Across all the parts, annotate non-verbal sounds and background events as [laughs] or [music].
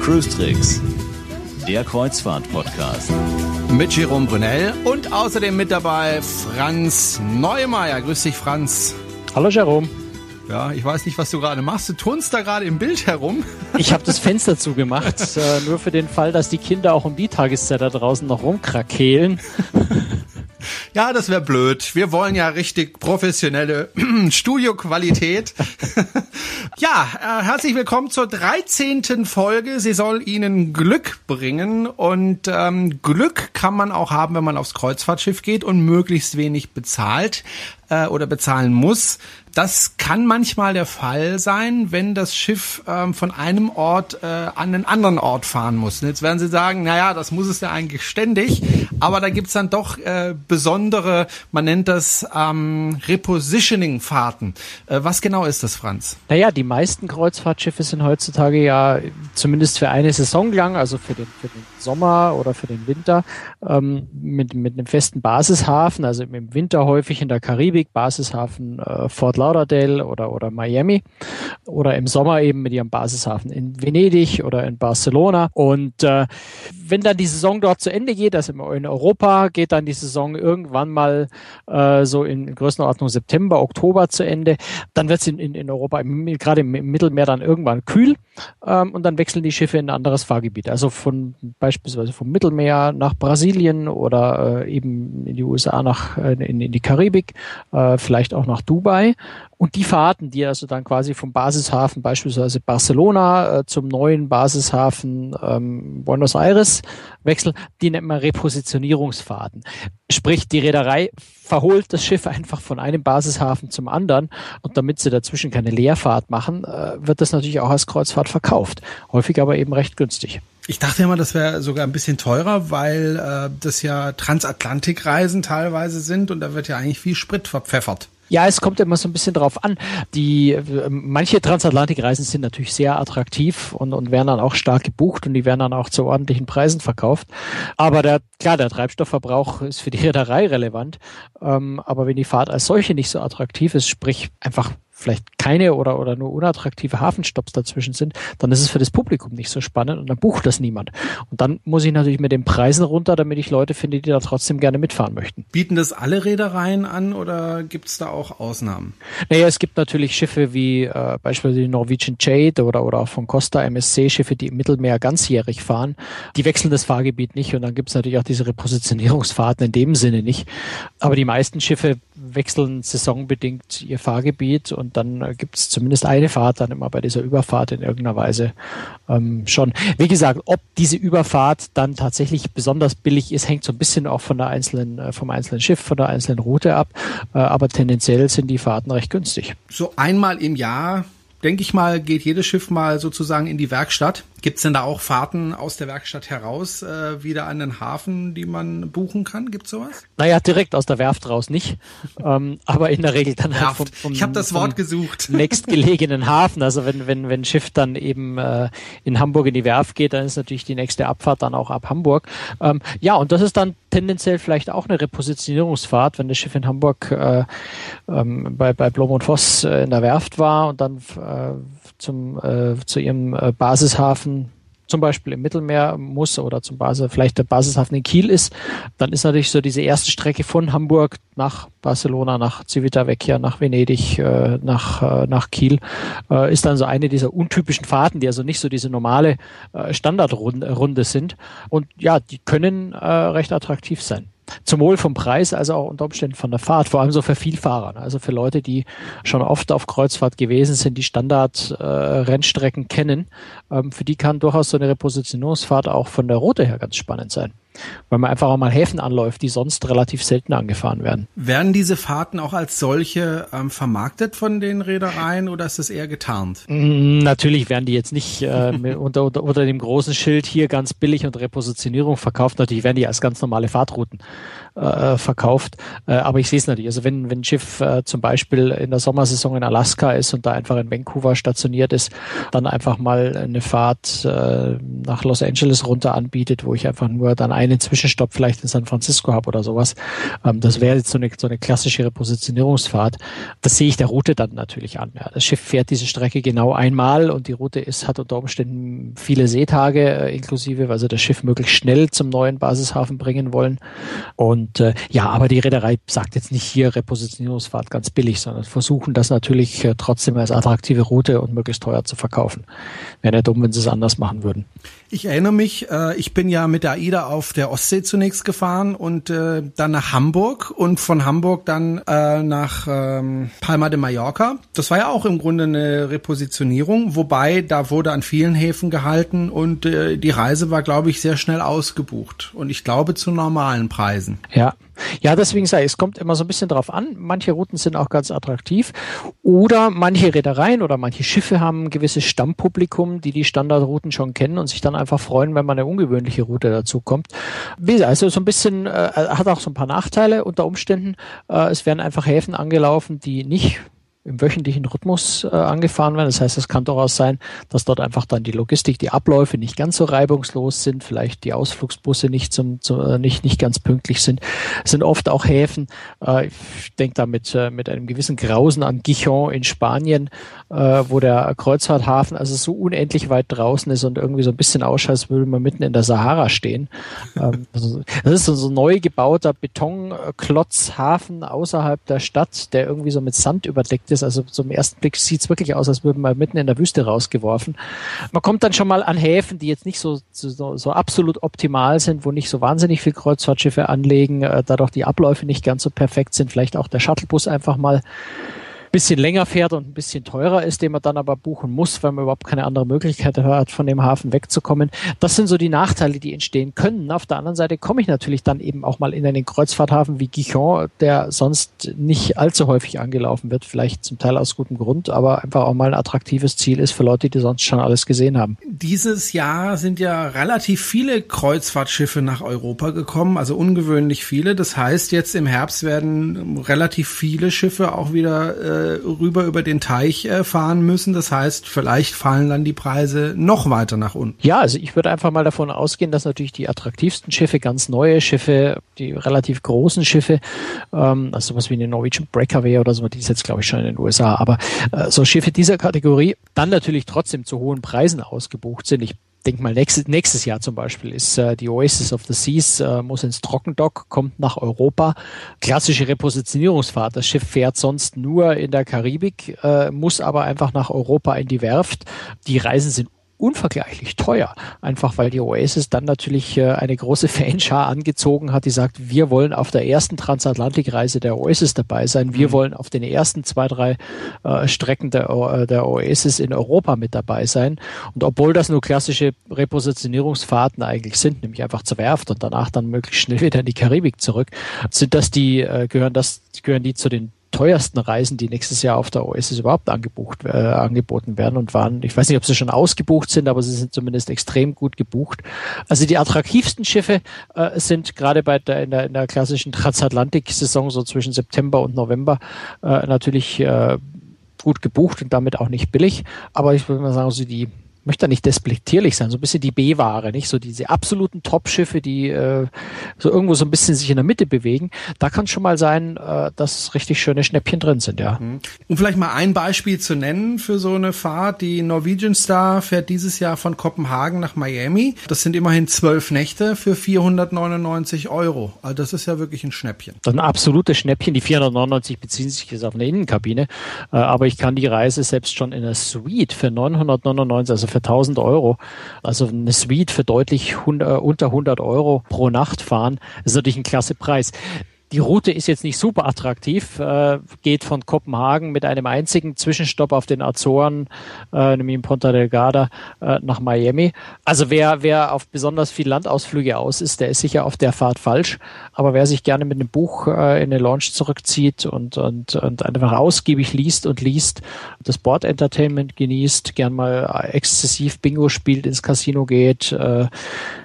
Cruise Tricks, der Kreuzfahrt-Podcast. Mit Jerome Brunel und außerdem mit dabei Franz Neumeier. Grüß dich, Franz. Hallo, Jerome. Ja, ich weiß nicht, was du gerade machst. Du turnst da gerade im Bild herum. Ich habe das Fenster zugemacht, äh, nur für den Fall, dass die Kinder auch um die Tageszeit da draußen noch rumkrakehlen. [laughs] Ja, das wäre blöd. Wir wollen ja richtig professionelle [clears throat] Studioqualität. [laughs] ja, äh, herzlich willkommen zur 13. Folge. Sie soll Ihnen Glück bringen. Und ähm, Glück kann man auch haben, wenn man aufs Kreuzfahrtschiff geht und möglichst wenig bezahlt äh, oder bezahlen muss. Das kann manchmal der Fall sein, wenn das Schiff ähm, von einem Ort äh, an einen anderen Ort fahren muss. Und jetzt werden Sie sagen, naja, das muss es ja eigentlich ständig, aber da gibt's dann doch äh, besondere, man nennt das ähm, Repositioning-Fahrten. Äh, was genau ist das, Franz? Naja, die meisten Kreuzfahrtschiffe sind heutzutage ja zumindest für eine Saison lang, also für den, für den Sommer oder für den Winter, ähm, mit, mit einem festen Basishafen, also im Winter häufig in der Karibik, Basishafen äh, Fort Lauderdale oder, oder Miami oder im Sommer eben mit ihrem Basishafen in Venedig oder in Barcelona. Und äh, wenn dann die Saison dort zu Ende geht, also in Europa geht dann die Saison irgendwann mal äh, so in Größenordnung September, Oktober zu Ende, dann wird es in, in, in Europa, gerade im, im Mittelmeer dann irgendwann kühl ähm, und dann wechseln die Schiffe in ein anderes Fahrgebiet. Also von beispielsweise vom Mittelmeer nach Brasilien oder äh, eben in die USA nach äh, in, in die Karibik, äh, vielleicht auch nach Dubai. Und die Fahrten, die also dann quasi vom Basishafen beispielsweise Barcelona äh, zum neuen Basishafen ähm, Buenos Aires wechseln, die nennt man Repositionierungsfahrten. Sprich, die Reederei verholt das Schiff einfach von einem Basishafen zum anderen und damit sie dazwischen keine Leerfahrt machen, äh, wird das natürlich auch als Kreuzfahrt verkauft. Häufig aber eben recht günstig. Ich dachte immer, das wäre sogar ein bisschen teurer, weil äh, das ja Transatlantikreisen teilweise sind und da wird ja eigentlich viel Sprit verpfeffert. Ja, es kommt immer so ein bisschen drauf an. Die manche Transatlantikreisen sind natürlich sehr attraktiv und, und werden dann auch stark gebucht und die werden dann auch zu ordentlichen Preisen verkauft. Aber der, klar, der Treibstoffverbrauch ist für die Reederei relevant. Ähm, aber wenn die Fahrt als solche nicht so attraktiv ist, sprich einfach vielleicht keine oder, oder nur unattraktive Hafenstopps dazwischen sind, dann ist es für das Publikum nicht so spannend und dann bucht das niemand. Und dann muss ich natürlich mit den Preisen runter, damit ich Leute finde, die da trotzdem gerne mitfahren möchten. Bieten das alle Reedereien an oder gibt es da auch Ausnahmen? Naja, es gibt natürlich Schiffe wie äh, beispielsweise die Norwegian Jade oder, oder auch von Costa MSC Schiffe, die im Mittelmeer ganzjährig fahren. Die wechseln das Fahrgebiet nicht und dann gibt es natürlich auch diese Repositionierungsfahrten in dem Sinne nicht. Aber die meisten Schiffe wechseln saisonbedingt ihr Fahrgebiet und dann äh, gibt es zumindest eine Fahrt dann immer bei dieser Überfahrt in irgendeiner Weise ähm, schon. Wie gesagt, ob diese Überfahrt dann tatsächlich besonders billig ist, hängt so ein bisschen auch von der einzelnen, äh, vom einzelnen Schiff, von der einzelnen Route ab. Äh, aber tendenziell sind die Fahrten recht günstig. So einmal im Jahr denke ich mal, geht jedes Schiff mal sozusagen in die Werkstatt. Gibt es denn da auch Fahrten aus der Werkstatt heraus äh, wieder an den Hafen, die man buchen kann? Gibt sowas? Naja, direkt aus der Werft raus nicht. [laughs] ähm, aber in der Regel dann halt vom, vom, Ich habe das Wort gesucht. [laughs] nächstgelegenen Hafen. Also wenn, wenn, wenn ein Schiff dann eben äh, in Hamburg in die Werft geht, dann ist natürlich die nächste Abfahrt dann auch ab Hamburg. Ähm, ja, und das ist dann tendenziell vielleicht auch eine Repositionierungsfahrt, wenn das Schiff in Hamburg äh, ähm, bei, bei Blom und Voss äh, in der Werft war und dann äh, zum, äh, zu ihrem äh, Basishafen zum Beispiel im Mittelmeer muss oder zum Basis, vielleicht der Basishafen in Kiel ist, dann ist natürlich so diese erste Strecke von Hamburg nach Barcelona, nach Civitavecchia, nach Venedig, äh, nach, äh, nach Kiel, äh, ist dann so eine dieser untypischen Fahrten, die also nicht so diese normale äh, Standardrunde sind. Und ja, die können äh, recht attraktiv sein zum Wohl vom Preis, also auch unter Umständen von der Fahrt, vor allem so für Vielfahrer, also für Leute, die schon oft auf Kreuzfahrt gewesen sind, die Standard-Rennstrecken äh, kennen, ähm, für die kann durchaus so eine Repositionierungsfahrt auch von der Route her ganz spannend sein weil man einfach auch mal Häfen anläuft, die sonst relativ selten angefahren werden. Werden diese Fahrten auch als solche ähm, vermarktet von den Reedereien oder ist das eher getarnt? Mm, natürlich werden die jetzt nicht äh, [laughs] unter, unter, unter dem großen Schild hier ganz billig und Repositionierung verkauft. Natürlich werden die als ganz normale Fahrtrouten äh, verkauft. Äh, aber ich sehe es natürlich. Also wenn, wenn ein Schiff äh, zum Beispiel in der Sommersaison in Alaska ist und da einfach in Vancouver stationiert ist, dann einfach mal eine Fahrt äh, nach Los Angeles runter anbietet, wo ich einfach nur dann einen Zwischenstopp vielleicht in San Francisco habe oder sowas. Ähm, das wäre jetzt so eine, so eine klassische Repositionierungsfahrt. Das sehe ich der Route dann natürlich an. Ja. Das Schiff fährt diese Strecke genau einmal und die Route ist, hat unter Umständen viele Seetage äh, inklusive, weil sie das Schiff möglichst schnell zum neuen Basishafen bringen wollen. Und äh, ja, aber die Reederei sagt jetzt nicht hier Repositionierungsfahrt ganz billig, sondern versuchen das natürlich äh, trotzdem als attraktive Route und möglichst teuer zu verkaufen. Wäre ja dumm, wenn sie es anders machen würden. Ich erinnere mich, äh, ich bin ja mit der AIDA auf der Ostsee zunächst gefahren und äh, dann nach Hamburg und von Hamburg dann äh, nach ähm, Palma de Mallorca. Das war ja auch im Grunde eine Repositionierung, wobei da wurde an vielen Häfen gehalten und äh, die Reise war, glaube ich, sehr schnell ausgebucht und ich glaube zu normalen Preisen. Ja, ja, deswegen ich, es kommt immer so ein bisschen drauf an. Manche Routen sind auch ganz attraktiv oder manche Reedereien oder manche Schiffe haben ein gewisses Stammpublikum, die die Standardrouten schon kennen und sich dann einfach freuen, wenn man eine ungewöhnliche Route dazu kommt. Also so ein bisschen, äh, hat auch so ein paar Nachteile unter Umständen. Äh, es werden einfach Häfen angelaufen, die nicht im wöchentlichen Rhythmus äh, angefahren werden. Das heißt, es kann durchaus sein, dass dort einfach dann die Logistik, die Abläufe nicht ganz so reibungslos sind, vielleicht die Ausflugsbusse nicht zum, zu, äh, nicht nicht ganz pünktlich sind. Es sind oft auch Häfen. Äh, ich denke da mit, äh, mit einem gewissen Grausen an Gijon in Spanien, äh, wo der Kreuzfahrthafen also so unendlich weit draußen ist und irgendwie so ein bisschen ausschaut, als würde man mitten in der Sahara stehen. Ähm, also, das ist so ein neu gebauter Betonklotzhafen außerhalb der Stadt, der irgendwie so mit Sand überdeckt ist. Also zum ersten Blick sieht es wirklich aus, als würde man mitten in der Wüste rausgeworfen. Man kommt dann schon mal an Häfen, die jetzt nicht so, so, so absolut optimal sind, wo nicht so wahnsinnig viel Kreuzfahrtschiffe anlegen, äh, dadurch die Abläufe nicht ganz so perfekt sind. Vielleicht auch der Shuttlebus einfach mal bisschen länger fährt und ein bisschen teurer ist, den man dann aber buchen muss, weil man überhaupt keine andere Möglichkeit hat, von dem Hafen wegzukommen. Das sind so die Nachteile, die entstehen können. Auf der anderen Seite komme ich natürlich dann eben auch mal in einen Kreuzfahrthafen wie Gijon, der sonst nicht allzu häufig angelaufen wird, vielleicht zum Teil aus gutem Grund, aber einfach auch mal ein attraktives Ziel ist für Leute, die sonst schon alles gesehen haben. Dieses Jahr sind ja relativ viele Kreuzfahrtschiffe nach Europa gekommen, also ungewöhnlich viele. Das heißt, jetzt im Herbst werden relativ viele Schiffe auch wieder äh, rüber über den Teich äh, fahren müssen. Das heißt, vielleicht fallen dann die Preise noch weiter nach unten. Ja, also ich würde einfach mal davon ausgehen, dass natürlich die attraktivsten Schiffe, ganz neue Schiffe, die relativ großen Schiffe, ähm, also sowas wie eine Norwegian Breakaway oder so, die ist jetzt glaube ich schon in den USA, aber äh, so Schiffe dieser Kategorie dann natürlich trotzdem zu hohen Preisen ausgebucht sind. Ich denke mal, nächstes, nächstes Jahr zum Beispiel ist äh, die Oasis of the Seas, äh, muss ins Trockendock, kommt nach Europa. Klassische Repositionierungsfahrt. Das Schiff fährt sonst nur in der Karibik, äh, muss aber einfach nach Europa in die Werft. Die Reisen sind unvergleichlich teuer. Einfach weil die Oasis dann natürlich äh, eine große [laughs] Fanschar angezogen hat, die sagt, wir wollen auf der ersten Transatlantikreise der Oasis dabei sein. Wir mhm. wollen auf den ersten zwei, drei äh, Strecken der, äh, der Oasis in Europa mit dabei sein. Und obwohl das nur klassische Repositionierungsfahrten eigentlich sind, nämlich einfach zur Werft und danach dann möglichst schnell [laughs] wieder in die Karibik zurück, sind das die, äh, gehören das, gehören die zu den teuersten Reisen, die nächstes Jahr auf der Oasis überhaupt angebucht, äh, angeboten werden und waren, ich weiß nicht, ob sie schon ausgebucht sind, aber sie sind zumindest extrem gut gebucht. Also die attraktivsten Schiffe äh, sind gerade bei der in, der in der klassischen Transatlantik-Saison so zwischen September und November äh, natürlich äh, gut gebucht und damit auch nicht billig. Aber ich würde mal sagen, so die möchte da nicht despektierlich sein, so ein bisschen die B-Ware, nicht so diese absoluten Top-Schiffe, die äh, so irgendwo so ein bisschen sich in der Mitte bewegen. Da kann schon mal sein, äh, dass richtig schöne Schnäppchen drin sind, ja. Mhm. Um vielleicht mal ein Beispiel zu nennen für so eine Fahrt, die Norwegian Star fährt dieses Jahr von Kopenhagen nach Miami. Das sind immerhin zwölf Nächte für 499 Euro. Also das ist ja wirklich ein Schnäppchen. Das ist ein absolutes Schnäppchen. Die 499 beziehen sich jetzt auf eine Innenkabine, äh, aber ich kann die Reise selbst schon in einer Suite für 999, also für 1000 Euro. Also eine Suite für deutlich 100, äh, unter 100 Euro pro Nacht fahren, ist natürlich ein klasse Preis. Die Route ist jetzt nicht super attraktiv, äh, geht von Kopenhagen mit einem einzigen Zwischenstopp auf den Azoren, äh, nämlich in Ponta Delgada, äh, nach Miami. Also wer, wer auf besonders viel Landausflüge aus ist, der ist sicher auf der Fahrt falsch. Aber wer sich gerne mit einem Buch äh, in eine Launch zurückzieht und, und, und einfach ausgiebig liest und liest, das Board Entertainment genießt, gern mal exzessiv Bingo spielt, ins Casino geht, äh,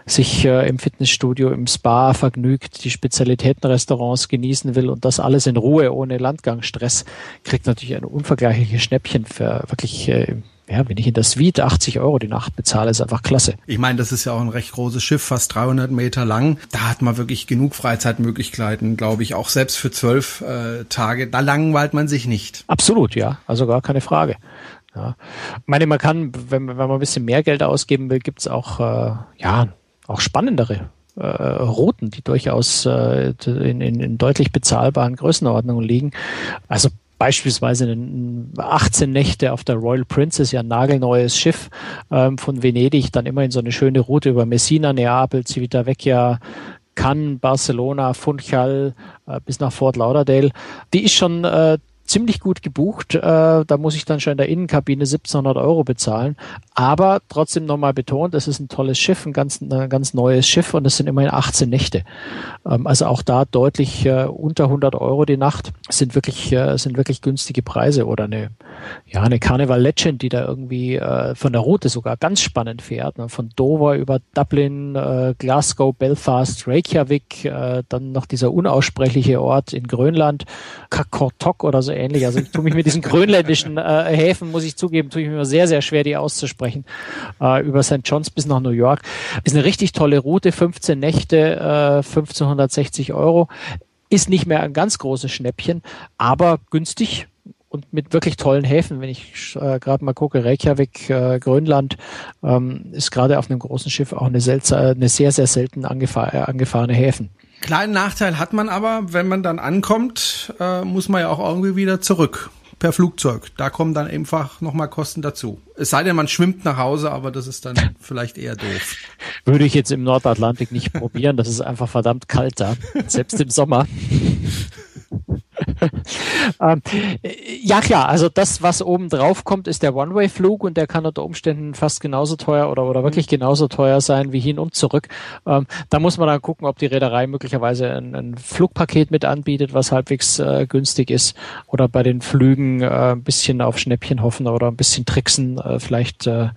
sich äh, im Fitnessstudio, im Spa vergnügt, die Spezialitätenrestaurants genießen will und das alles in Ruhe, ohne Landgangstress, kriegt natürlich ein unvergleichliches Schnäppchen für wirklich äh, ja, wenn ich in der Suite 80 Euro die Nacht bezahle, ist einfach klasse. Ich meine, das ist ja auch ein recht großes Schiff, fast 300 Meter lang. Da hat man wirklich genug Freizeitmöglichkeiten, glaube ich, auch selbst für zwölf äh, Tage. Da langweilt man sich nicht. Absolut, ja, also gar keine Frage. Ja. Ich meine, man kann, wenn, wenn man ein bisschen mehr Geld ausgeben will, gibt's auch, äh, ja, auch spannendere äh, Routen, die durchaus äh, in, in, in deutlich bezahlbaren Größenordnungen liegen. Also beispielsweise 18 Nächte auf der Royal Princess, ja nagelneues Schiff ähm, von Venedig, dann immer in so eine schöne Route über Messina, Neapel, Civitavecchia, Cannes, Barcelona, Funchal äh, bis nach Fort Lauderdale. Die ist schon äh, ziemlich gut gebucht. Äh, da muss ich dann schon in der Innenkabine 1700 Euro bezahlen. Aber trotzdem nochmal betont, es ist ein tolles Schiff, ein ganz, ein ganz neues Schiff und es sind immerhin 18 Nächte. Ähm, also auch da deutlich äh, unter 100 Euro die Nacht sind wirklich, äh, sind wirklich günstige Preise oder eine, ja, eine Carnival Legend, die da irgendwie äh, von der Route sogar ganz spannend fährt. Ne? Von Dover über Dublin, äh, Glasgow, Belfast, Reykjavik, äh, dann noch dieser unaussprechliche Ort in Grönland, Kakortok oder so ähnlich. Also ich tue mich mit diesen grönländischen äh, Häfen, muss ich zugeben, tue ich mir sehr, sehr schwer, die auszusprechen. Äh, über St. John's bis nach New York. Ist eine richtig tolle Route, 15 Nächte, äh, 1560 Euro. Ist nicht mehr ein ganz großes Schnäppchen, aber günstig und mit wirklich tollen Häfen. Wenn ich äh, gerade mal gucke, Reykjavik, äh, Grönland, ähm, ist gerade auf einem großen Schiff auch eine, eine sehr, sehr selten angefahr äh, angefahrene Häfen. Kleinen Nachteil hat man aber, wenn man dann ankommt, äh, muss man ja auch irgendwie wieder zurück per Flugzeug. Da kommen dann einfach nochmal Kosten dazu. Es sei denn, man schwimmt nach Hause, aber das ist dann vielleicht eher doof. [laughs] Würde ich jetzt im Nordatlantik nicht probieren. Das ist einfach verdammt kalt da, selbst im Sommer. [laughs] ähm, ja klar, also das, was oben drauf kommt, ist der One-Way-Flug und der kann unter Umständen fast genauso teuer oder, oder wirklich genauso teuer sein wie hin und zurück. Ähm, da muss man dann gucken, ob die Reederei möglicherweise ein, ein Flugpaket mit anbietet, was halbwegs äh, günstig ist oder bei den Flügen äh, ein bisschen auf Schnäppchen hoffen oder ein bisschen tricksen, äh, vielleicht äh,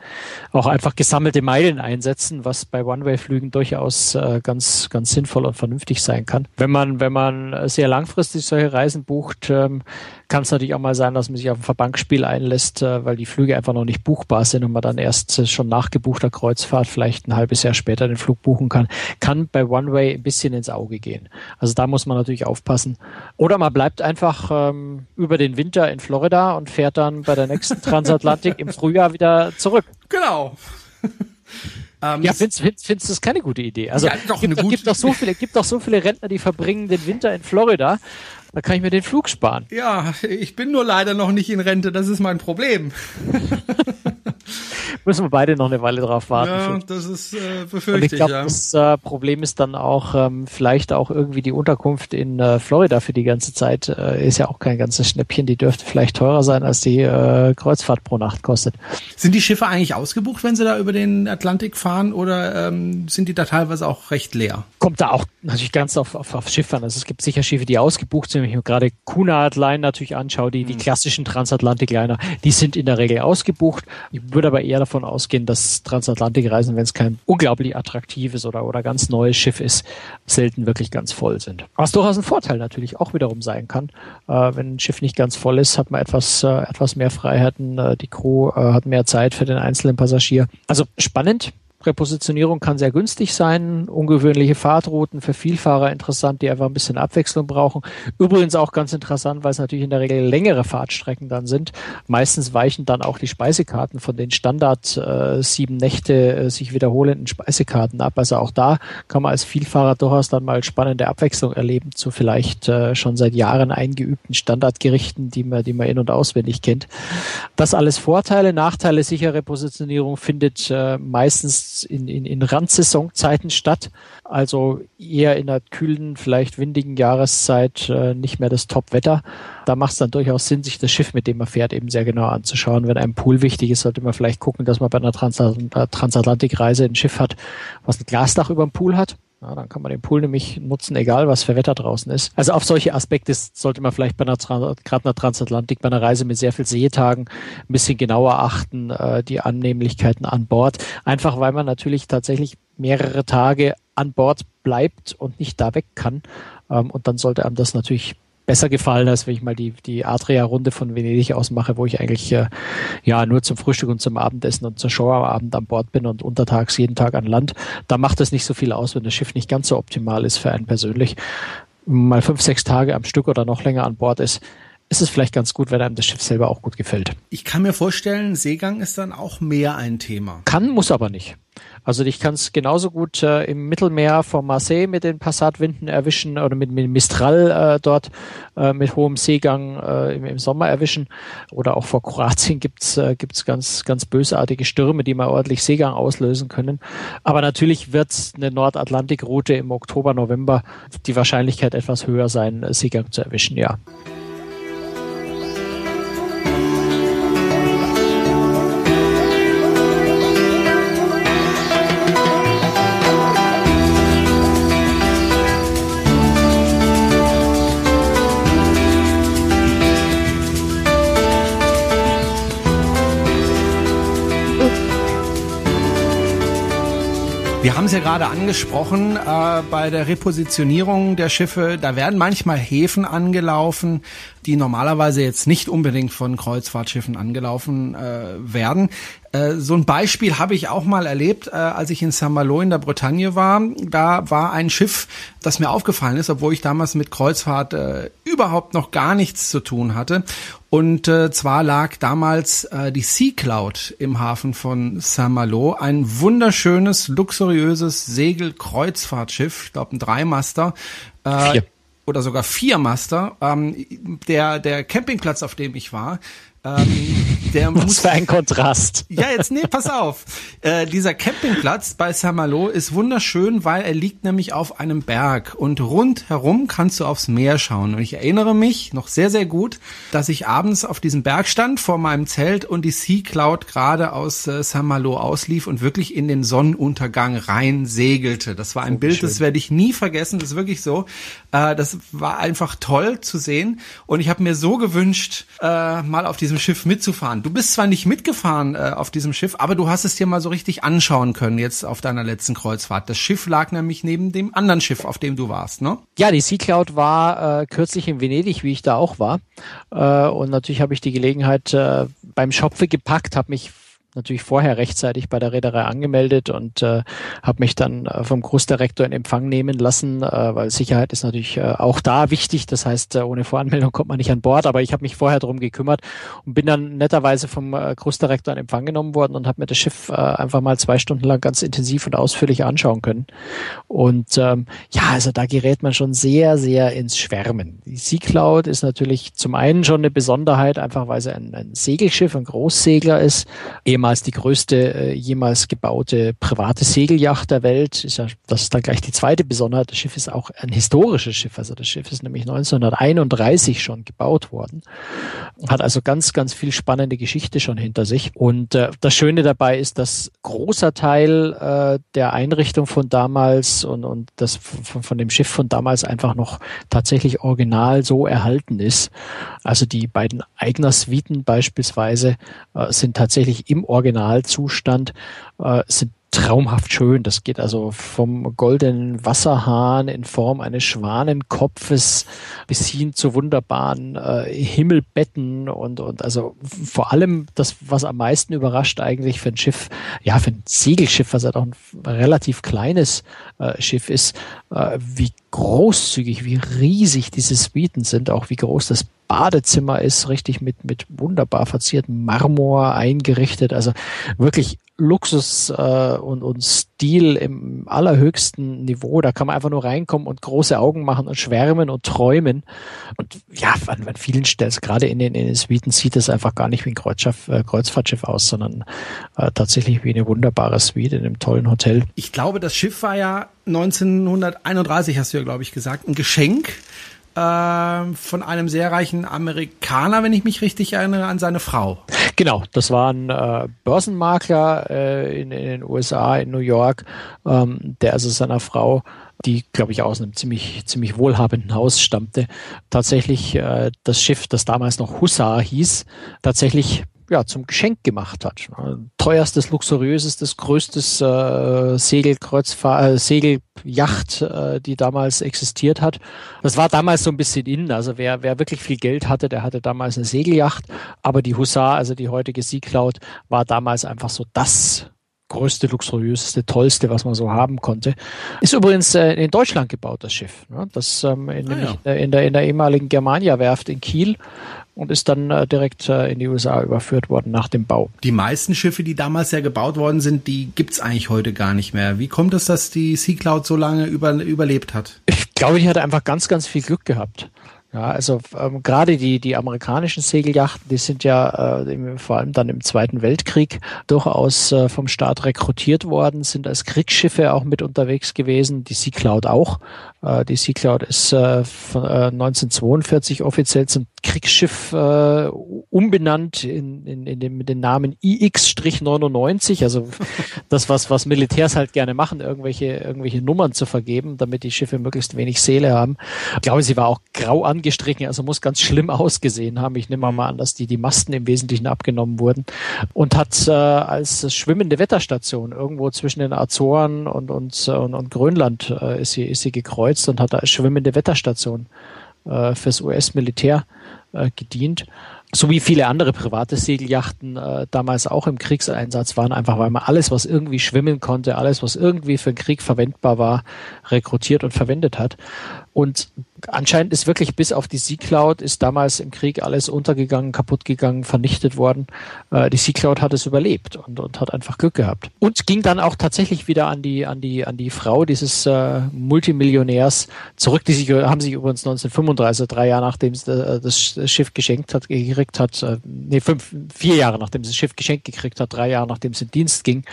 auch einfach gesammelte Meilen einsetzen, was bei One-Way-Flügen durchaus äh, ganz, ganz sinnvoll und vernünftig sein kann. Wenn man, wenn man sehr langfristig solche Reisen bucht, ähm, kann es natürlich auch mal sein, dass man sich auf ein Verbankspiel einlässt, äh, weil die Flüge einfach noch nicht buchbar sind und man dann erst äh, schon nach gebuchter Kreuzfahrt vielleicht ein halbes Jahr später den Flug buchen kann. Kann bei One Way ein bisschen ins Auge gehen. Also da muss man natürlich aufpassen. Oder man bleibt einfach ähm, über den Winter in Florida und fährt dann bei der nächsten [laughs] Transatlantik im Frühjahr wieder zurück. Genau. [laughs] Ähm, ja, findest, findest du das keine gute Idee? Also ja, doch gibt, gibt doch so viele, gibt doch so viele Rentner, die verbringen den Winter in Florida da kann ich mir den Flug sparen. Ja, ich bin nur leider noch nicht in Rente, das ist mein Problem. [laughs] Müssen wir beide noch eine Weile drauf warten. Ja, das ist äh, befürchtet. ich glaube, ja. das äh, Problem ist dann auch ähm, vielleicht auch irgendwie die Unterkunft in äh, Florida für die ganze Zeit. Äh, ist ja auch kein ganzes Schnäppchen. Die dürfte vielleicht teurer sein, als die äh, Kreuzfahrt pro Nacht kostet. Sind die Schiffe eigentlich ausgebucht, wenn sie da über den Atlantik fahren oder ähm, sind die da teilweise auch recht leer? Kommt da auch natürlich ganz auf, auf, auf Schiff an. Also es gibt sicher Schiffe, die ausgebucht sind. Wenn ich mir gerade Cunard Line natürlich anschaue, die, die mhm. klassischen Transatlantik-Liner, die sind in der Regel ausgebucht. Ich würde aber eher davon ausgehen, dass Transatlantikreisen, wenn es kein unglaublich attraktives oder, oder ganz neues Schiff ist, selten wirklich ganz voll sind. Was durchaus ein Vorteil natürlich auch wiederum sein kann. Äh, wenn ein Schiff nicht ganz voll ist, hat man etwas, äh, etwas mehr Freiheiten. Äh, die Crew äh, hat mehr Zeit für den einzelnen Passagier. Also spannend. Repositionierung kann sehr günstig sein, ungewöhnliche Fahrtrouten für Vielfahrer interessant, die einfach ein bisschen Abwechslung brauchen. Übrigens auch ganz interessant, weil es natürlich in der Regel längere Fahrtstrecken dann sind. Meistens weichen dann auch die Speisekarten von den Standard äh, sieben Nächte äh, sich wiederholenden Speisekarten ab. Also auch da kann man als Vielfahrer durchaus dann mal spannende Abwechslung erleben zu vielleicht äh, schon seit Jahren eingeübten Standardgerichten, die man, die man in- und auswendig kennt. Das alles Vorteile, Nachteile, sichere Positionierung findet äh, meistens in, in, in Randsaisonzeiten statt. Also eher in einer kühlen, vielleicht windigen Jahreszeit äh, nicht mehr das Top-Wetter. Da macht es dann durchaus Sinn, sich das Schiff, mit dem man fährt, eben sehr genau anzuschauen. Wenn einem Pool wichtig ist, sollte man vielleicht gucken, dass man bei einer Transatlantikreise ein Schiff hat, was ein Glasdach über dem Pool hat ja, dann kann man den Pool nämlich nutzen, egal was für Wetter draußen ist. Also auf solche Aspekte sollte man vielleicht bei einer, gerade einer Transatlantik, bei einer Reise mit sehr viel Seetagen ein bisschen genauer achten, äh, die Annehmlichkeiten an Bord. Einfach weil man natürlich tatsächlich mehrere Tage an Bord bleibt und nicht da weg kann. Ähm, und dann sollte einem das natürlich besser gefallen, als wenn ich mal die, die Adria-Runde von Venedig ausmache, wo ich eigentlich äh, ja nur zum Frühstück und zum Abendessen und zur Show am Abend an Bord bin und untertags jeden Tag an Land. Da macht es nicht so viel aus, wenn das Schiff nicht ganz so optimal ist für einen persönlich. Mal fünf, sechs Tage am Stück oder noch länger an Bord ist, ist es vielleicht ganz gut, wenn einem das Schiff selber auch gut gefällt. Ich kann mir vorstellen, Seegang ist dann auch mehr ein Thema. Kann, muss aber nicht. Also ich kann es genauso gut äh, im Mittelmeer vor Marseille mit den Passatwinden erwischen oder mit, mit Mistral äh, dort äh, mit hohem Seegang äh, im, im, Sommer erwischen. Oder auch vor Kroatien gibt's äh, gibt's ganz, ganz bösartige Stürme, die mal ordentlich Seegang auslösen können. Aber natürlich wird eine Nordatlantikroute im Oktober, November die Wahrscheinlichkeit etwas höher sein, Seegang zu erwischen, ja. Wir haben es ja gerade angesprochen, äh, bei der Repositionierung der Schiffe, da werden manchmal Häfen angelaufen, die normalerweise jetzt nicht unbedingt von Kreuzfahrtschiffen angelaufen äh, werden. Äh, so ein Beispiel habe ich auch mal erlebt, äh, als ich in Saint-Malo in der Bretagne war. Da war ein Schiff, das mir aufgefallen ist, obwohl ich damals mit Kreuzfahrt äh, überhaupt noch gar nichts zu tun hatte. Und äh, zwar lag damals äh, die Sea Cloud im Hafen von Saint-Malo, ein wunderschönes, luxuriöses Segelkreuzfahrtschiff, ich glaube ein Dreimaster. Äh, Vier oder sogar vier Master. Ähm, der, der Campingplatz, auf dem ich war, ähm, der Was muss, für ein Kontrast. Ja, jetzt nee, pass auf. Äh, dieser Campingplatz bei Saint-Malo ist wunderschön, weil er liegt nämlich auf einem Berg und rundherum kannst du aufs Meer schauen. Und ich erinnere mich noch sehr, sehr gut, dass ich abends auf diesem Berg stand vor meinem Zelt und die Sea Cloud gerade aus äh, Saint-Malo auslief und wirklich in den Sonnenuntergang rein segelte. Das war ein so Bild, schön. das werde ich nie vergessen. Das ist wirklich so. Äh, das war einfach toll zu sehen und ich habe mir so gewünscht, äh, mal auf diesem Schiff mitzufahren. Du bist zwar nicht mitgefahren äh, auf diesem Schiff, aber du hast es dir mal so richtig anschauen können jetzt auf deiner letzten Kreuzfahrt. Das Schiff lag nämlich neben dem anderen Schiff, auf dem du warst, ne? Ja, die Sea Cloud war äh, kürzlich in Venedig, wie ich da auch war. Äh, und natürlich habe ich die Gelegenheit äh, beim Schopfe gepackt, habe mich natürlich vorher rechtzeitig bei der Reederei angemeldet und äh, habe mich dann äh, vom Großdirektor in Empfang nehmen lassen, äh, weil Sicherheit ist natürlich äh, auch da wichtig. Das heißt, äh, ohne Voranmeldung kommt man nicht an Bord, aber ich habe mich vorher darum gekümmert und bin dann netterweise vom äh, Großdirektor in Empfang genommen worden und habe mir das Schiff äh, einfach mal zwei Stunden lang ganz intensiv und ausführlich anschauen können. Und ähm, ja, also da gerät man schon sehr, sehr ins Schwärmen. Die Sea Cloud ist natürlich zum einen schon eine Besonderheit, einfach weil sie ein, ein Segelschiff, ein Großsegler ist, ehemals die größte äh, jemals gebaute private Segelyacht der Welt. Ist ja, das ist dann gleich die zweite Besonderheit. Das Schiff ist auch ein historisches Schiff. Also das Schiff ist nämlich 1931 schon gebaut worden. Hat also ganz, ganz viel spannende Geschichte schon hinter sich. Und äh, das Schöne dabei ist, dass großer Teil äh, der Einrichtung von damals und, und das von, von dem Schiff von damals einfach noch tatsächlich original so erhalten ist. Also die beiden Eigner-Suiten beispielsweise äh, sind tatsächlich im Originalzustand äh, sind traumhaft schön. Das geht also vom goldenen Wasserhahn in Form eines Schwanenkopfes bis hin zu wunderbaren äh, Himmelbetten und, und also vor allem das, was am meisten überrascht eigentlich für ein Schiff, ja, für ein Segelschiff, was ja doch ein relativ kleines äh, Schiff ist, äh, wie großzügig, wie riesig diese Suiten sind, auch wie groß das Badezimmer ist, richtig mit, mit wunderbar verziertem Marmor eingerichtet. Also wirklich Luxus äh, und, und Stil im allerhöchsten Niveau. Da kann man einfach nur reinkommen und große Augen machen und schwärmen und träumen. Und ja, an, an vielen Stellen, gerade in den, in den Suiten, sieht es einfach gar nicht wie ein Kreuzschiff, äh, Kreuzfahrtschiff aus, sondern äh, tatsächlich wie eine wunderbare Suite in einem tollen Hotel. Ich glaube, das Schiff war ja 1931, hast du ja, glaube ich, gesagt, ein Geschenk äh, von einem sehr reichen Amerikaner, wenn ich mich richtig erinnere, an seine Frau. Genau, das war ein äh, Börsenmakler äh, in, in, den USA, in New York, ähm, der also seiner Frau die, glaube ich, aus einem ziemlich, ziemlich wohlhabenden Haus stammte, tatsächlich äh, das Schiff, das damals noch Hussar hieß, tatsächlich ja, zum Geschenk gemacht hat. Teuerstes, luxuriösestes, größtes äh, Segelkreuzfahrt, äh, Segelyacht, äh, die damals existiert hat. Das war damals so ein bisschen innen. Also wer, wer wirklich viel Geld hatte, der hatte damals eine Segelyacht. Aber die Hussar, also die heutige Cloud, war damals einfach so das größte, luxuriöseste, tollste, was man so haben konnte. Ist übrigens äh, in Deutschland gebaut, das Schiff. Ne? Das ähm, in, ah, ja. in, der, in der ehemaligen Germania-Werft in Kiel und ist dann äh, direkt äh, in die USA überführt worden nach dem Bau. Die meisten Schiffe, die damals ja gebaut worden sind, die gibt's eigentlich heute gar nicht mehr. Wie kommt es, dass die Sea Cloud so lange über, überlebt hat? Ich glaube, die hatte einfach ganz, ganz viel Glück gehabt. Ja, also ähm, gerade die, die amerikanischen Segelyachten, die sind ja äh, vor allem dann im Zweiten Weltkrieg durchaus äh, vom Staat rekrutiert worden, sind als Kriegsschiffe auch mit unterwegs gewesen, die Sea Cloud auch. Äh, die Sea Cloud ist äh, von, äh, 1942 offiziell zum Kriegsschiff äh, umbenannt in, in, in dem, mit dem Namen IX-99, also [laughs] das, was, was Militärs halt gerne machen, irgendwelche, irgendwelche Nummern zu vergeben, damit die Schiffe möglichst wenig Seele haben. Ich glaube, sie war auch grau angestrichen, also muss ganz schlimm [laughs] ausgesehen haben. Ich nehme mal an, dass die, die Masten im Wesentlichen abgenommen wurden und hat äh, als schwimmende Wetterstation irgendwo zwischen den Azoren und, und, und, und Grönland äh, ist, sie, ist sie gekreuzt und hat als schwimmende Wetterstation äh, fürs US-Militär äh, gedient. So wie viele andere private Segelyachten äh, damals auch im Kriegseinsatz waren, einfach weil man alles, was irgendwie schwimmen konnte, alles, was irgendwie für den Krieg verwendbar war, rekrutiert und verwendet hat. Und anscheinend ist wirklich bis auf die Sea Cloud ist damals im Krieg alles untergegangen, kaputt gegangen, vernichtet worden. Äh, die Sea Cloud hat es überlebt und, und hat einfach Glück gehabt. Und ging dann auch tatsächlich wieder an die, an die, an die Frau dieses äh, Multimillionärs zurück, die sich, haben sich übrigens 1935, drei Jahre nachdem sie äh, das Schiff geschenkt hat, gekriegt hat, äh, nee, fünf, vier Jahre nachdem sie das Schiff geschenkt gekriegt hat, drei Jahre nachdem es in Dienst ging,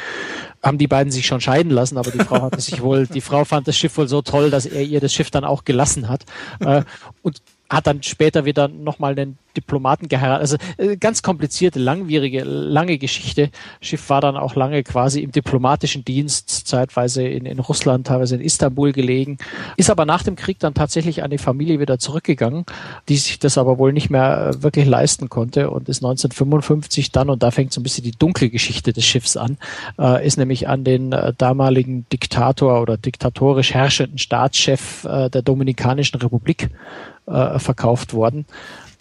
haben die beiden sich schon scheiden lassen, aber die Frau hatte sich wohl, die Frau fand das Schiff wohl so toll, dass er ihr das Schiff dann auch gelassen hat. Äh, und hat dann später wieder nochmal einen Diplomaten geheiratet. Also äh, ganz komplizierte, langwierige, lange Geschichte. Schiff war dann auch lange quasi im diplomatischen Dienst, zeitweise in, in Russland, teilweise in Istanbul gelegen. Ist aber nach dem Krieg dann tatsächlich an die Familie wieder zurückgegangen, die sich das aber wohl nicht mehr äh, wirklich leisten konnte und ist 1955 dann, und da fängt so ein bisschen die dunkle Geschichte des Schiffs an, äh, ist nämlich an den äh, damaligen Diktator oder diktatorisch herrschenden Staatschef äh, der Dominikanischen Republik verkauft worden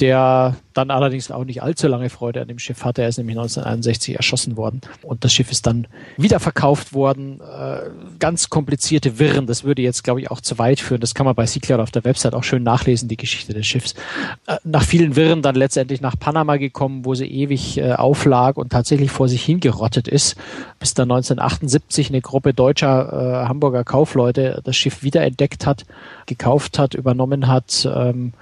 der dann allerdings auch nicht allzu lange Freude an dem Schiff hatte. Er ist nämlich 1961 erschossen worden und das Schiff ist dann wieder verkauft worden. Äh, ganz komplizierte Wirren, das würde jetzt, glaube ich, auch zu weit führen. Das kann man bei Seacloud auf der Website auch schön nachlesen, die Geschichte des Schiffs. Äh, nach vielen Wirren dann letztendlich nach Panama gekommen, wo sie ewig äh, auflag und tatsächlich vor sich hingerottet ist, bis dann 1978 eine Gruppe deutscher Hamburger Kaufleute das Schiff wiederentdeckt hat, gekauft hat, übernommen hat, ähm,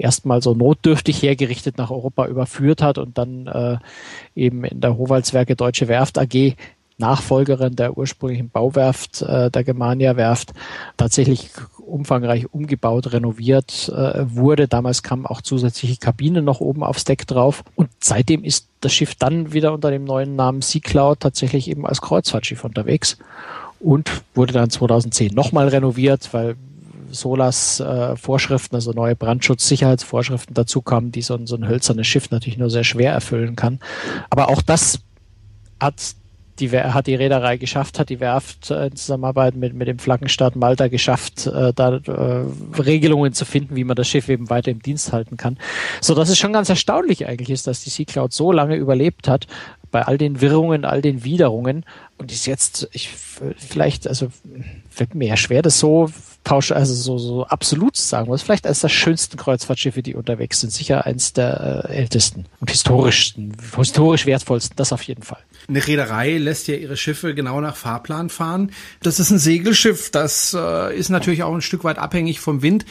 erstmal so notdürftig hergerichtet nach Europa überführt hat und dann äh, eben in der Howaldswerke Deutsche Werft AG Nachfolgerin der ursprünglichen Bauwerft äh, der Germania Werft tatsächlich umfangreich umgebaut, renoviert äh, wurde. Damals kamen auch zusätzliche Kabinen noch oben aufs Deck drauf. Und seitdem ist das Schiff dann wieder unter dem neuen Namen Sea Cloud tatsächlich eben als Kreuzfahrtschiff unterwegs und wurde dann 2010 nochmal renoviert, weil SOLAS äh, Vorschriften, also neue Brandschutzsicherheitsvorschriften dazu kamen, die so ein, so ein hölzernes Schiff natürlich nur sehr schwer erfüllen kann. Aber auch das hat die, hat die Reederei geschafft, hat die Werft äh, in Zusammenarbeit mit, mit dem Flaggenstaat Malta geschafft, äh, da äh, Regelungen zu finden, wie man das Schiff eben weiter im Dienst halten kann. So dass es schon ganz erstaunlich eigentlich ist, dass die Sea Cloud so lange überlebt hat, bei all den Wirrungen, all den Widerungen und ist jetzt, ich vielleicht, also fällt mir ja schwer, das so pausch, also so, so absolut zu sagen muss. Vielleicht eines der schönsten Kreuzfahrtschiffe, die unterwegs sind. Sicher eines der äh, ältesten und historischsten, historisch wertvollsten, das auf jeden Fall. Eine Reederei lässt ja ihre Schiffe genau nach Fahrplan fahren. Das ist ein Segelschiff, das äh, ist natürlich auch ein Stück weit abhängig vom Wind.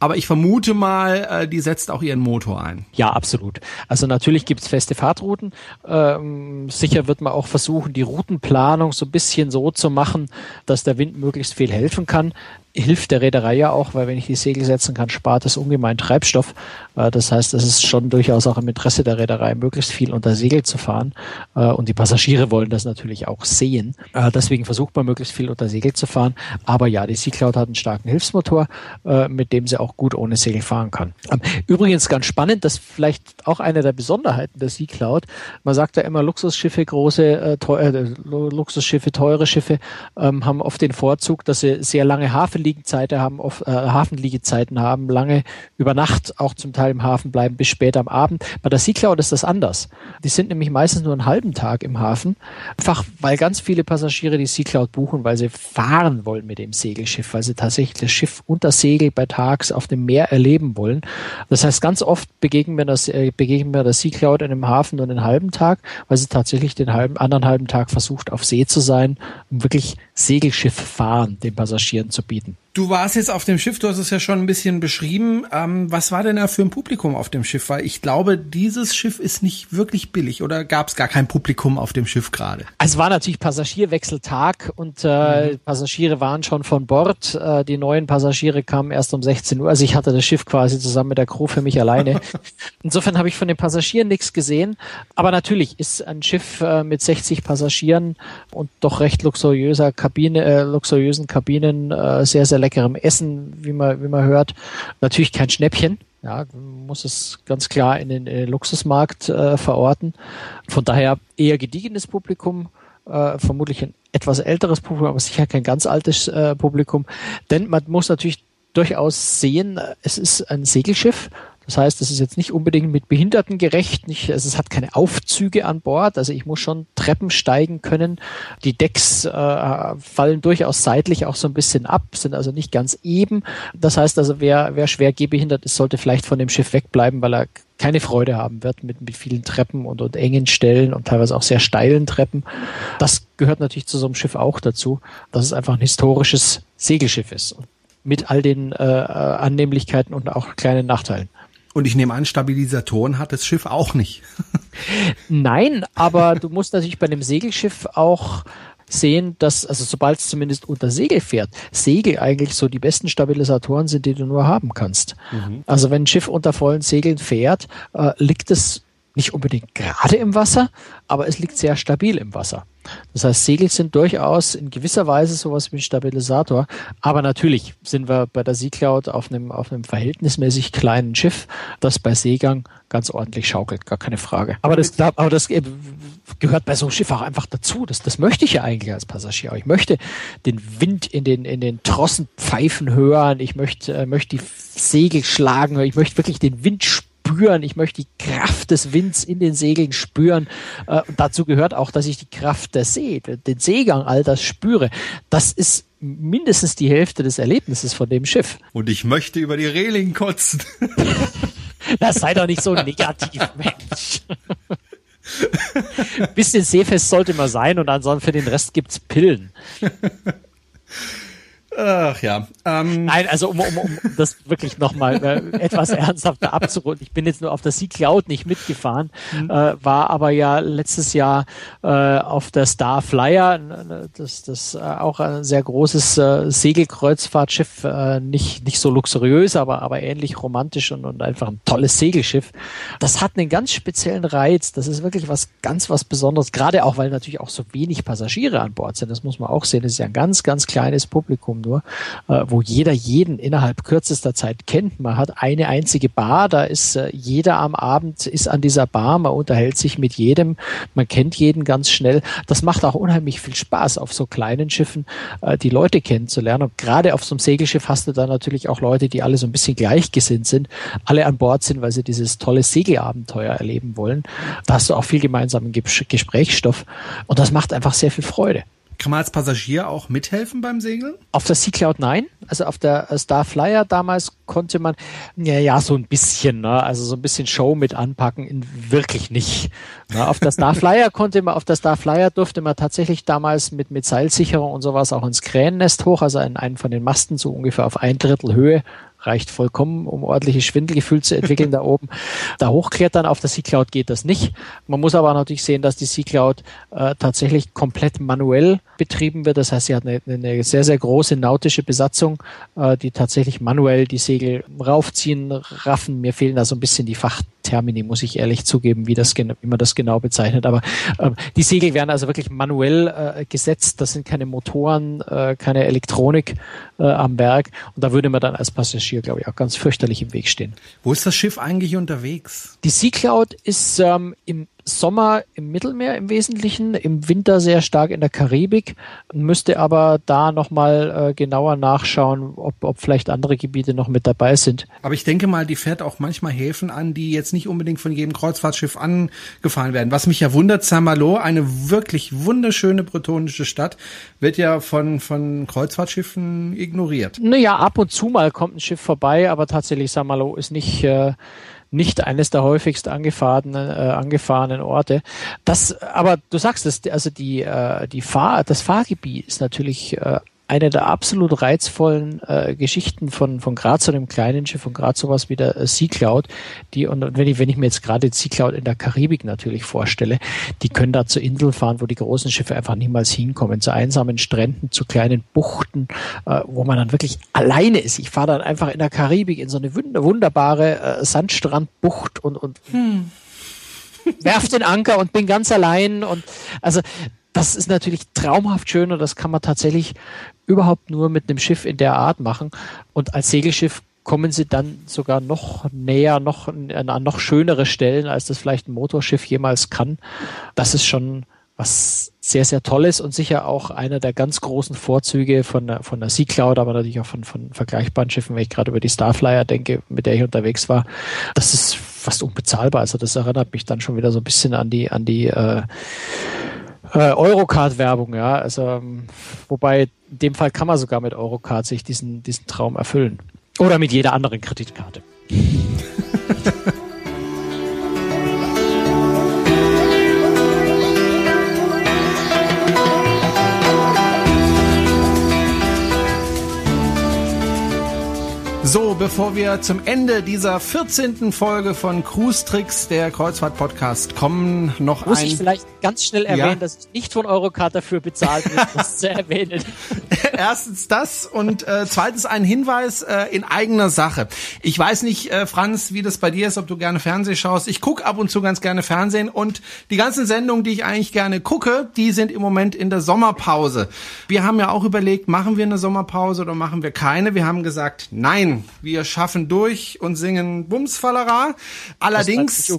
Aber ich vermute mal, äh, die setzt auch ihren Motor ein. Ja, absolut. Also natürlich gibt's feste Fahrtrouten. Ähm, sicher wird man auch versuchen, die Routenplanung so ein bisschen so zu machen, dass der Wind möglichst viel helfen kann hilft der Reederei ja auch, weil wenn ich die Segel setzen kann, spart es ungemein Treibstoff. Äh, das heißt, es ist schon durchaus auch im Interesse der Reederei, möglichst viel unter Segel zu fahren. Äh, und die Passagiere wollen das natürlich auch sehen. Äh, deswegen versucht man möglichst viel unter Segel zu fahren. Aber ja, die Sea Cloud hat einen starken Hilfsmotor, mit dem sie auch gut ohne Segel fahren kann. Ähm, übrigens ganz spannend, das ist vielleicht auch eine der Besonderheiten der Sea Cloud. Man sagt ja immer, Luxusschiffe, große, äh, Luxusschiffe, teure Schiffe ähm, haben oft den Vorzug, dass sie sehr lange Hafenliegezeiten haben, oft, äh, Hafenliegezeiten haben, lange über Nacht auch zum Teil im Hafen bleiben bis spät am Abend. Bei der Sea Cloud ist das anders. Die sind nämlich meistens nur einen halben Tag im Hafen, einfach weil ganz viele Passagiere die Sea Cloud buchen, weil sie fahren wollen mit dem Segelschiff, weil sie tatsächlich das Schiff unter Segel bei Tags auf dem Meer erleben wollen. Das heißt, ganz oft begegnen wir das, äh, begegnen wir der Sea Cloud in einem Hafen nur einen halben Tag, weil sie tatsächlich den halben, anderen halben Tag versucht, auf See zu sein, um wirklich Segelschiff fahren den Passagieren zu bieten. Du warst jetzt auf dem Schiff, du hast es ja schon ein bisschen beschrieben. Ähm, was war denn da für ein Publikum auf dem Schiff? Weil ich glaube, dieses Schiff ist nicht wirklich billig oder gab es gar kein Publikum auf dem Schiff gerade? Also es war natürlich Passagierwechseltag und äh, mhm. Passagiere waren schon von Bord. Äh, die neuen Passagiere kamen erst um 16 Uhr. Also ich hatte das Schiff quasi zusammen mit der Crew für mich alleine. [laughs] Insofern habe ich von den Passagieren nichts gesehen. Aber natürlich ist ein Schiff äh, mit 60 Passagieren und doch recht luxuriöser Kabine, äh, luxuriösen Kabinen äh, sehr, sehr leckerem Essen, wie man, wie man hört. Natürlich kein Schnäppchen. Ja, muss es ganz klar in den, in den Luxusmarkt äh, verorten. Von daher eher gediegenes Publikum, äh, vermutlich ein etwas älteres Publikum, aber sicher kein ganz altes äh, Publikum. Denn man muss natürlich durchaus sehen, es ist ein Segelschiff das heißt, es ist jetzt nicht unbedingt mit Behinderten gerecht, nicht, also es hat keine Aufzüge an Bord, also ich muss schon Treppen steigen können. Die Decks äh, fallen durchaus seitlich auch so ein bisschen ab, sind also nicht ganz eben. Das heißt also, wer, wer schwer gehbehindert ist, sollte vielleicht von dem Schiff wegbleiben, weil er keine Freude haben wird mit, mit vielen Treppen und, und engen Stellen und teilweise auch sehr steilen Treppen. Das gehört natürlich zu so einem Schiff auch dazu, dass es einfach ein historisches Segelschiff ist. Mit all den äh, äh Annehmlichkeiten und auch kleinen Nachteilen. Und ich nehme an, Stabilisatoren hat das Schiff auch nicht. Nein, aber du musst natürlich bei einem Segelschiff auch sehen, dass, also sobald es zumindest unter Segel fährt, Segel eigentlich so die besten Stabilisatoren sind, die du nur haben kannst. Mhm. Also wenn ein Schiff unter vollen Segeln fährt, äh, liegt es nicht unbedingt gerade im Wasser, aber es liegt sehr stabil im Wasser. Das heißt, Segel sind durchaus in gewisser Weise sowas wie ein Stabilisator. Aber natürlich sind wir bei der Sea Cloud auf einem, auf einem verhältnismäßig kleinen Schiff, das bei Seegang ganz ordentlich schaukelt, gar keine Frage. Aber das, aber das gehört bei so einem Schiff auch einfach dazu. Das, das möchte ich ja eigentlich als Passagier. Ich möchte den Wind in den, in den Trossen pfeifen hören. Ich möchte, äh, möchte die Segel schlagen. Ich möchte wirklich den Wind spüren spüren, ich möchte die Kraft des Winds in den Segeln spüren. Äh, und dazu gehört auch, dass ich die Kraft der See, den Seegang, all das spüre. Das ist mindestens die Hälfte des Erlebnisses von dem Schiff. Und ich möchte über die Reling kotzen. [laughs] das sei doch nicht so negativ, Mensch. Bisschen seefest sollte man sein und ansonsten für den Rest gibt's Pillen. [laughs] Ach ja. Ähm. Nein, also um, um, um das wirklich nochmal äh, etwas ernsthafter abzurunden. Ich bin jetzt nur auf der Sea Cloud nicht mitgefahren, mhm. äh, war aber ja letztes Jahr äh, auf der Star Flyer, das, das äh, auch ein sehr großes äh, Segelkreuzfahrtschiff, äh, nicht, nicht so luxuriös, aber, aber ähnlich romantisch und, und einfach ein tolles Segelschiff. Das hat einen ganz speziellen Reiz. Das ist wirklich was ganz was Besonderes, gerade auch, weil natürlich auch so wenig Passagiere an Bord sind. Das muss man auch sehen. Das ist ja ein ganz, ganz kleines Publikum nur, äh, wo jeder jeden innerhalb kürzester Zeit kennt. Man hat eine einzige Bar, da ist äh, jeder am Abend ist an dieser Bar, man unterhält sich mit jedem, man kennt jeden ganz schnell. Das macht auch unheimlich viel Spaß, auf so kleinen Schiffen äh, die Leute kennenzulernen. Und gerade auf so einem Segelschiff hast du da natürlich auch Leute, die alle so ein bisschen gleichgesinnt sind, alle an Bord sind, weil sie dieses tolle Segelabenteuer erleben wollen. Da hast du auch viel gemeinsamen Gesprächsstoff und das macht einfach sehr viel Freude. Kann man als Passagier auch mithelfen beim Segeln? Auf der Sea Cloud nein. Also auf der Star Flyer damals konnte man, ja, ja, so ein bisschen, ne? also so ein bisschen Show mit anpacken, in, wirklich nicht. Ne? Auf der Star Flyer [laughs] konnte man, auf der Star Flyer durfte man tatsächlich damals mit, mit Seilsicherung und sowas auch ins Krähennest hoch, also in einen von den Masten so ungefähr auf ein Drittel Höhe reicht vollkommen, um ordentliches Schwindelgefühl zu entwickeln da oben. [laughs] Da hochklettern auf der Sea Cloud geht das nicht. Man muss aber natürlich sehen, dass die Sea Cloud äh, tatsächlich komplett manuell betrieben wird. Das heißt, sie hat eine, eine sehr, sehr große nautische Besatzung äh, die tatsächlich manuell die Segel raufziehen, raffen. Mir fehlen da so ein bisschen die Fachtermini, muss ich ehrlich zugeben, wie, das, wie man das genau bezeichnet. Aber äh, die Segel werden also wirklich manuell äh, gesetzt. Das sind keine Motoren, äh, keine Elektronik äh, am Berg. Und da würde man dann als Passagier, glaube ich, auch ganz fürchterlich im Weg stehen. Wo ist das Schiff eigentlich unterwegs? Die Sea Cloud ist ähm, im Sommer im Mittelmeer im Wesentlichen, im Winter sehr stark in der Karibik, müsste aber da nochmal äh, genauer nachschauen, ob, ob vielleicht andere Gebiete noch mit dabei sind. Aber ich denke mal, die fährt auch manchmal Häfen an, die jetzt nicht unbedingt von jedem Kreuzfahrtschiff angefahren werden. Was mich ja wundert, Saint-Malo, eine wirklich wunderschöne bretonische Stadt, wird ja von, von Kreuzfahrtschiffen ignoriert. Naja, ab und zu mal kommt ein Schiff vorbei, aber tatsächlich Saint-Malo ist nicht... Äh, nicht eines der häufigst angefahrenen, äh, angefahrenen Orte. Das, aber du sagst es, also die, äh, die Fahr, das Fahrgebiet ist natürlich äh, eine der absolut reizvollen äh, Geschichten von, von Graz, so einem kleinen Schiff, von Graz sowas wie der äh, Sea Cloud, die, und wenn ich, wenn ich mir jetzt gerade Sea Cloud in der Karibik natürlich vorstelle, die können da zur Insel fahren, wo die großen Schiffe einfach niemals hinkommen, zu einsamen Stränden, zu kleinen Buchten, äh, wo man dann wirklich alleine ist. Ich fahre dann einfach in der Karibik in so eine wunderbare äh, Sandstrandbucht und, und hm. werf den Anker und bin ganz allein und also das ist natürlich traumhaft schön und das kann man tatsächlich überhaupt nur mit einem Schiff in der Art machen. Und als Segelschiff kommen sie dann sogar noch näher, noch an noch schönere Stellen, als das vielleicht ein Motorschiff jemals kann. Das ist schon was sehr, sehr Tolles und sicher auch einer der ganz großen Vorzüge von der, von der Sea Cloud, aber natürlich auch von, von vergleichbaren Schiffen, wenn ich gerade über die Starflyer denke, mit der ich unterwegs war. Das ist fast unbezahlbar. Also das erinnert mich dann schon wieder so ein bisschen an die, an die äh, äh, Eurocard-Werbung, ja. Also, ähm, wobei in dem Fall kann man sogar mit Eurocard sich diesen, diesen Traum erfüllen. Oder mit jeder anderen Kreditkarte. [laughs] So, bevor wir zum Ende dieser 14. Folge von Cruise Tricks, der Kreuzfahrt-Podcast, kommen, noch Muss ein... Muss ich vielleicht ganz schnell erwähnen, ja? dass ich nicht von Eurocard dafür bezahlt bin, das [laughs] zu erwähnen. Erstens das und äh, zweitens ein Hinweis äh, in eigener Sache. Ich weiß nicht, äh, Franz, wie das bei dir ist, ob du gerne Fernsehen schaust. Ich gucke ab und zu ganz gerne Fernsehen und die ganzen Sendungen, die ich eigentlich gerne gucke, die sind im Moment in der Sommerpause. Wir haben ja auch überlegt, machen wir eine Sommerpause oder machen wir keine? Wir haben gesagt, nein, wir schaffen durch und singen Bumsfallera. Allerdings,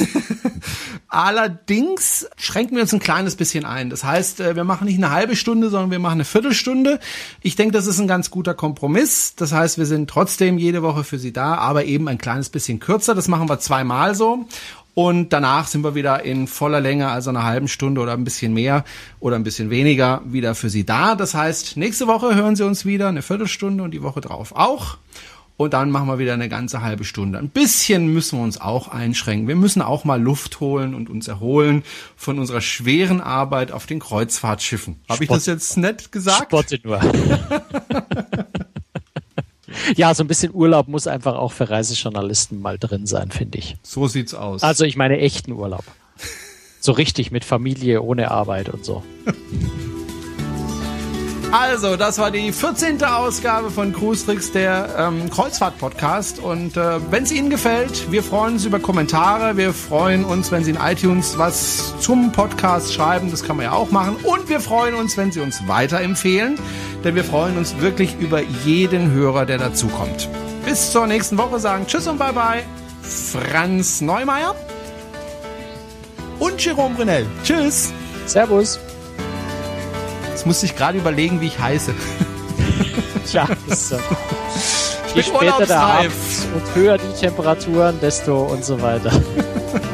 [laughs] allerdings schränken wir uns ein kleines bisschen ein. Das heißt, äh, wir machen nicht eine halbe Stunde, sondern wir machen eine Viertelstunde. Ich denke, das ist ein ganz guter Kompromiss. Das heißt, wir sind trotzdem jede Woche für Sie da, aber eben ein kleines bisschen kürzer. Das machen wir zweimal so. Und danach sind wir wieder in voller Länge, also einer halben Stunde oder ein bisschen mehr oder ein bisschen weniger, wieder für Sie da. Das heißt, nächste Woche hören Sie uns wieder eine Viertelstunde und die Woche drauf auch. Und dann machen wir wieder eine ganze halbe Stunde. Ein bisschen müssen wir uns auch einschränken. Wir müssen auch mal Luft holen und uns erholen von unserer schweren Arbeit auf den Kreuzfahrtschiffen. Habe ich das jetzt nett gesagt? Spotte nur. [laughs] ja, so ein bisschen Urlaub muss einfach auch für Reisejournalisten mal drin sein, finde ich. So sieht's aus. Also ich meine echten Urlaub. So richtig mit Familie, ohne Arbeit und so. [laughs] Also, das war die 14. Ausgabe von Cruise Tricks, der ähm, Kreuzfahrt-Podcast. Und äh, wenn es Ihnen gefällt, wir freuen uns über Kommentare. Wir freuen uns, wenn Sie in iTunes was zum Podcast schreiben. Das kann man ja auch machen. Und wir freuen uns, wenn Sie uns weiterempfehlen. Denn wir freuen uns wirklich über jeden Hörer, der dazukommt. Bis zur nächsten Woche sagen Tschüss und Bye-bye. Franz Neumeier und Jerome Brunel. Tschüss. Servus. Jetzt musste ich gerade überlegen, wie ich heiße. [laughs] Tja, ist so. Je später der Abend und höher die Temperaturen, desto und so weiter. [laughs]